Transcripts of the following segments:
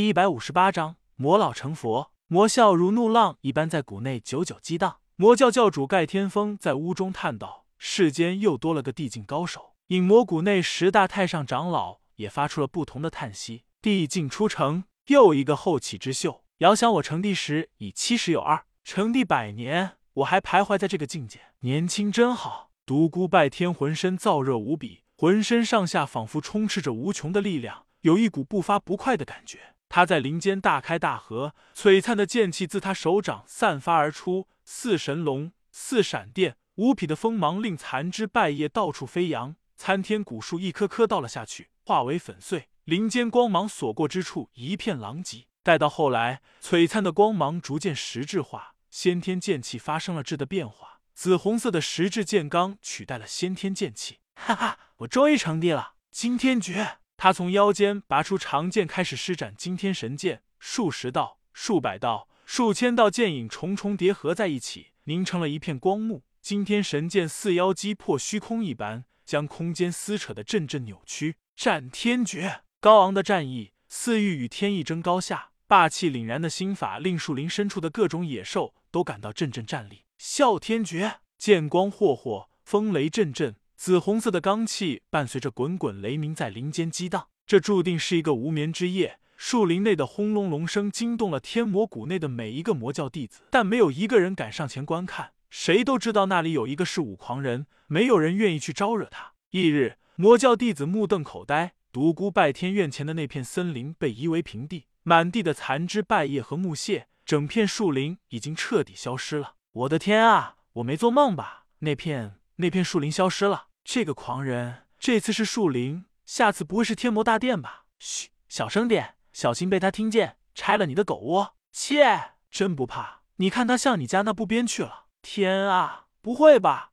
第一百五十八章魔老成佛，魔笑如怒浪一般在谷内久久激荡。魔教教主盖天风在屋中叹道：“世间又多了个地境高手。”隐魔谷内十大太上长老也发出了不同的叹息。地境出城，又一个后起之秀。遥想我成帝时已七十有二，成帝百年，我还徘徊在这个境界，年轻真好。独孤拜天浑身燥热无比，浑身上下仿佛充斥着无穷的力量，有一股不发不快的感觉。他在林间大开大合，璀璨的剑气自他手掌散发而出，似神龙，似闪电，无匹的锋芒令残枝败叶到处飞扬，参天古树一棵棵倒了下去，化为粉碎。林间光芒所过之处，一片狼藉。待到后来，璀璨的光芒逐渐实质化，先天剑气发生了质的变化，紫红色的实质剑罡取代了先天剑气。哈哈，我终于成帝了！惊天诀。他从腰间拔出长剑，开始施展惊天神剑。数十道、数百道、数千道剑影重重叠合在一起，凝成了一片光幕。惊天神剑似妖击破虚空一般，将空间撕扯的阵阵扭曲。战天诀，高昂的战意似欲与天意争高下，霸气凛然的心法令树林深处的各种野兽都感到阵阵战栗。啸天诀，剑光霍霍，风雷阵阵。紫红色的罡气伴随着滚滚雷鸣在林间激荡，这注定是一个无眠之夜。树林内的轰隆隆声惊动了天魔谷内的每一个魔教弟子，但没有一个人敢上前观看。谁都知道那里有一个是武狂人，没有人愿意去招惹他。翌日，魔教弟子目瞪口呆，独孤拜天院前的那片森林被夷为平地，满地的残枝败叶和木屑，整片树林已经彻底消失了。我的天啊，我没做梦吧？那片那片树林消失了。这个狂人这次是树林，下次不会是天魔大殿吧？嘘，小声点，小心被他听见，拆了你的狗窝。切，真不怕？你看他向你家那不边去了。天啊，不会吧？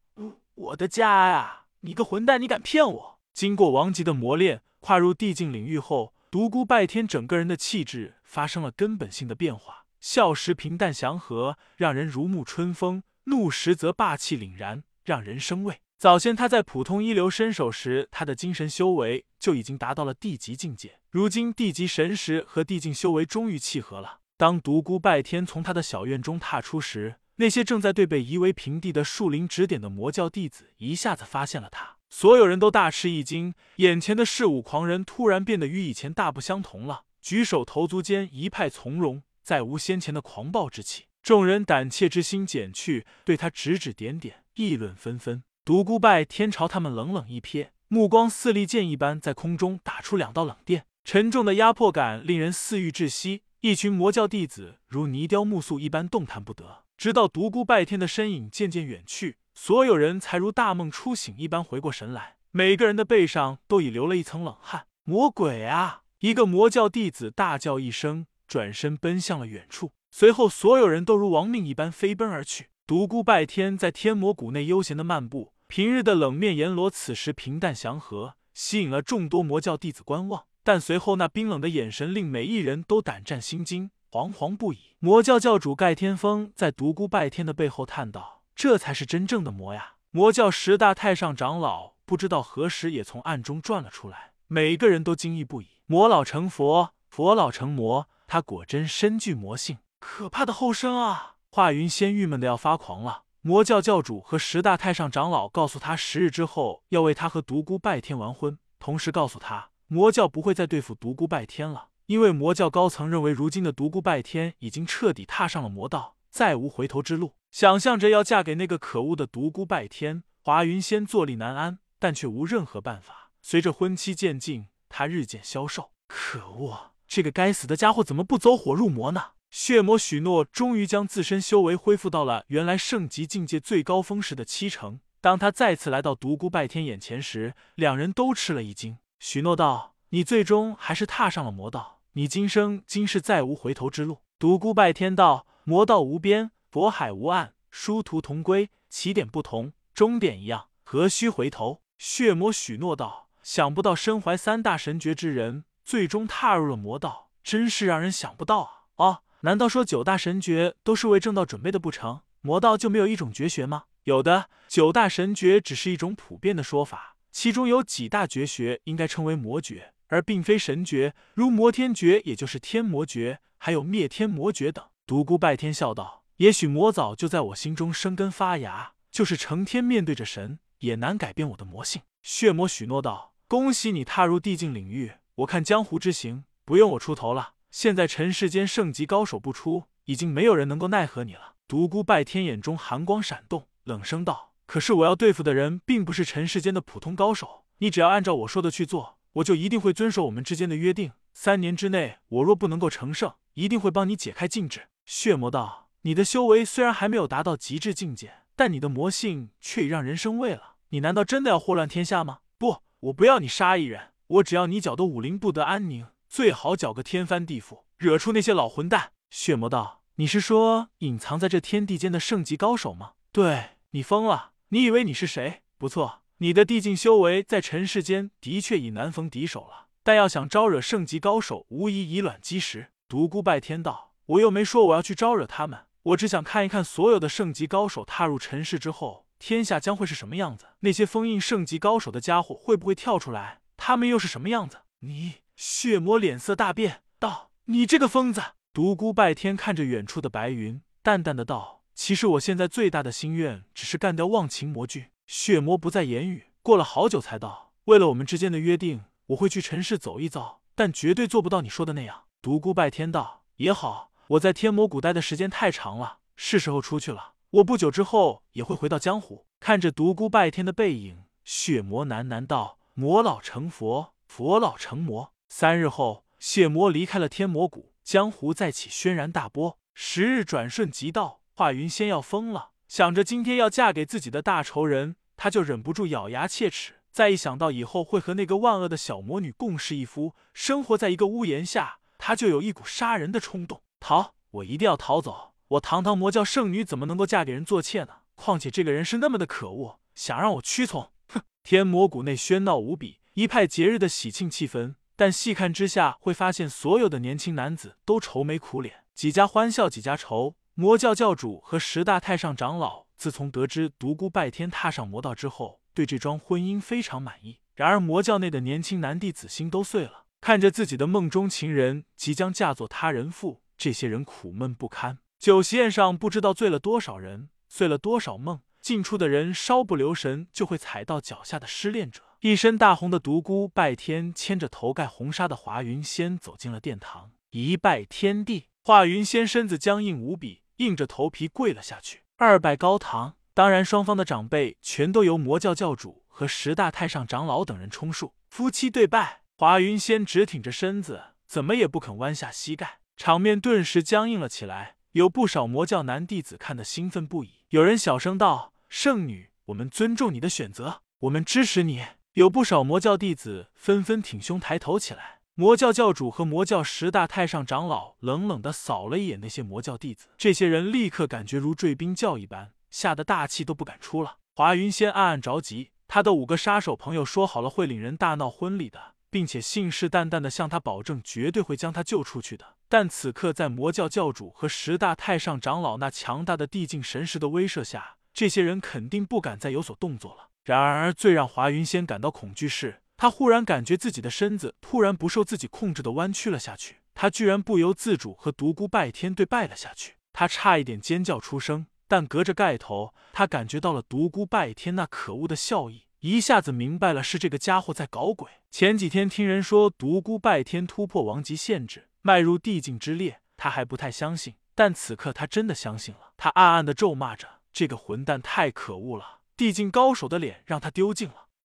我的家呀！你个混蛋，你敢骗我？经过王级的磨练，跨入地境领域后，独孤拜天整个人的气质发生了根本性的变化。笑时平淡祥和，让人如沐春风；怒时则霸气凛然，让人生畏。早先他在普通一流身手时，他的精神修为就已经达到了地级境界。如今地级神识和地境修为终于契合了。当独孤拜天从他的小院中踏出时，那些正在对被夷为平地的树林指点的魔教弟子一下子发现了他，所有人都大吃一惊。眼前的嗜武狂人突然变得与以前大不相同了，举手投足间一派从容，再无先前的狂暴之气。众人胆怯之心减去，对他指指点点，议论纷纷。独孤拜天朝他们冷冷一瞥，目光似利剑一般在空中打出两道冷电，沉重的压迫感令人似欲窒息。一群魔教弟子如泥雕木塑一般动弹不得，直到独孤拜天的身影渐渐远去，所有人才如大梦初醒一般回过神来，每个人的背上都已流了一层冷汗。魔鬼啊！一个魔教弟子大叫一声，转身奔向了远处，随后所有人都如亡命一般飞奔而去。独孤拜天在天魔谷内悠闲的漫步。平日的冷面阎罗此时平淡祥和，吸引了众多魔教弟子观望。但随后那冰冷的眼神令每一人都胆战心惊，惶惶不已。魔教教主盖天风在独孤拜天的背后叹道：“这才是真正的魔呀！”魔教十大太上长老不知道何时也从暗中转了出来，每个人都惊异不已。魔老成佛，佛老成魔，他果真身具魔性，可怕的后生啊！华云仙郁闷的要发狂了。魔教教主和十大太上长老告诉他，十日之后要为他和独孤拜天完婚，同时告诉他，魔教不会再对付独孤拜天了，因为魔教高层认为，如今的独孤拜天已经彻底踏上了魔道，再无回头之路。想象着要嫁给那个可恶的独孤拜天，华云仙坐立难安，但却无任何办法。随着婚期渐近，他日渐消瘦。可恶，这个该死的家伙怎么不走火入魔呢？血魔许诺终于将自身修为恢复到了原来圣级境界最高峰时的七成。当他再次来到独孤拜天眼前时，两人都吃了一惊。许诺道：“你最终还是踏上了魔道，你今生今世再无回头之路。”独孤拜天道：“魔道无边，佛海无岸，殊途同归，起点不同，终点一样，何须回头？”血魔许诺道：“想不到身怀三大神诀之人，最终踏入了魔道，真是让人想不到啊！”哦。难道说九大神诀都是为正道准备的不成？魔道就没有一种绝学吗？有的，九大神诀只是一种普遍的说法，其中有几大绝学应该称为魔诀，而并非神诀，如魔天诀，也就是天魔诀，还有灭天魔诀等。独孤拜天笑道：“也许魔早就在我心中生根发芽，就是成天面对着神，也难改变我的魔性。”血魔许诺道：“恭喜你踏入地境领域，我看江湖之行，不用我出头了。现在尘世间圣级高手不出，已经没有人能够奈何你了。”独孤拜天眼中寒光闪动，冷声道：“可是我要对付的人，并不是尘世间的普通高手。你只要按照我说的去做，我就一定会遵守我们之间的约定。三年之内，我若不能够成圣，一定会帮你解开禁制。”血魔道：“你的修为虽然还没有达到极致境界，但你的魔性却已让人生畏了。你难道真的要祸乱天下吗？不，我不要你杀一人，我只要你搅得武林不得安宁，最好搅个天翻地覆，惹出那些老混蛋。”血魔道：“你是说隐藏在这天地间的圣级高手吗？对你疯了？你以为你是谁？不错，你的地境修为在尘世间的确已难逢敌手了，但要想招惹圣级高手，无疑以卵击石。”独孤拜天道。我又没说我要去招惹他们，我只想看一看所有的圣级高手踏入尘世之后，天下将会是什么样子。那些封印圣级高手的家伙会不会跳出来？他们又是什么样子？你血魔脸色大变，道：“你这个疯子！”独孤拜天看着远处的白云，淡淡的道：“其实我现在最大的心愿，只是干掉忘情魔君。”血魔不再言语，过了好久才道：“为了我们之间的约定，我会去尘世走一遭，但绝对做不到你说的那样。”独孤拜天道：“也好。”我在天魔谷待的时间太长了，是时候出去了。我不久之后也会回到江湖。看着独孤拜天的背影，血魔喃喃道：“魔老成佛，佛老成魔。”三日后，血魔离开了天魔谷，江湖再起轩然大波。时日转瞬即到，华云仙要疯了，想着今天要嫁给自己的大仇人，他就忍不住咬牙切齿。再一想到以后会和那个万恶的小魔女共侍一夫，生活在一个屋檐下，他就有一股杀人的冲动。逃！我一定要逃走！我堂堂魔教圣女怎么能够嫁给人做妾呢？况且这个人是那么的可恶，想让我屈从？哼！天魔谷内喧闹无比，一派节日的喜庆气氛。但细看之下，会发现所有的年轻男子都愁眉苦脸，几家欢笑几家愁。魔教教主和十大太上长老自从得知独孤拜天踏上魔道之后，对这桩婚姻非常满意。然而魔教内的年轻男弟子心都碎了，看着自己的梦中情人即将嫁作他人妇。这些人苦闷不堪，酒席宴上不知道醉了多少人，碎了多少梦。进出的人稍不留神，就会踩到脚下的失恋者。一身大红的独孤拜天牵着头盖红纱的华云仙走进了殿堂，一拜天地。华云仙身子僵硬无比，硬着头皮跪了下去。二拜高堂，当然双方的长辈全都由魔教教主和十大太上长老等人充数。夫妻对拜，华云仙直挺着身子，怎么也不肯弯下膝盖。场面顿时僵硬了起来，有不少魔教男弟子看得兴奋不已。有人小声道：“圣女，我们尊重你的选择，我们支持你。”有不少魔教弟子纷纷挺胸抬头起来。魔教教主和魔教十大太上长老冷冷的扫了一眼那些魔教弟子，这些人立刻感觉如坠冰窖一般，吓得大气都不敢出了。华云仙暗暗着急，他的五个杀手朋友说好了会领人大闹婚礼的，并且信誓旦旦的向他保证，绝对会将他救出去的。但此刻，在魔教教主和十大太上长老那强大的地境神识的威慑下，这些人肯定不敢再有所动作了。然而，最让华云仙感到恐惧是，他忽然感觉自己的身子突然不受自己控制的弯曲了下去，他居然不由自主和独孤拜天对拜了下去。他差一点尖叫出声，但隔着盖头，他感觉到了独孤拜天那可恶的笑意，一下子明白了是这个家伙在搞鬼。前几天听人说独孤拜天突破王级限制。迈入地境之列，他还不太相信，但此刻他真的相信了。他暗暗的咒骂着：“这个混蛋太可恶了！地境高手的脸让他丢尽了。”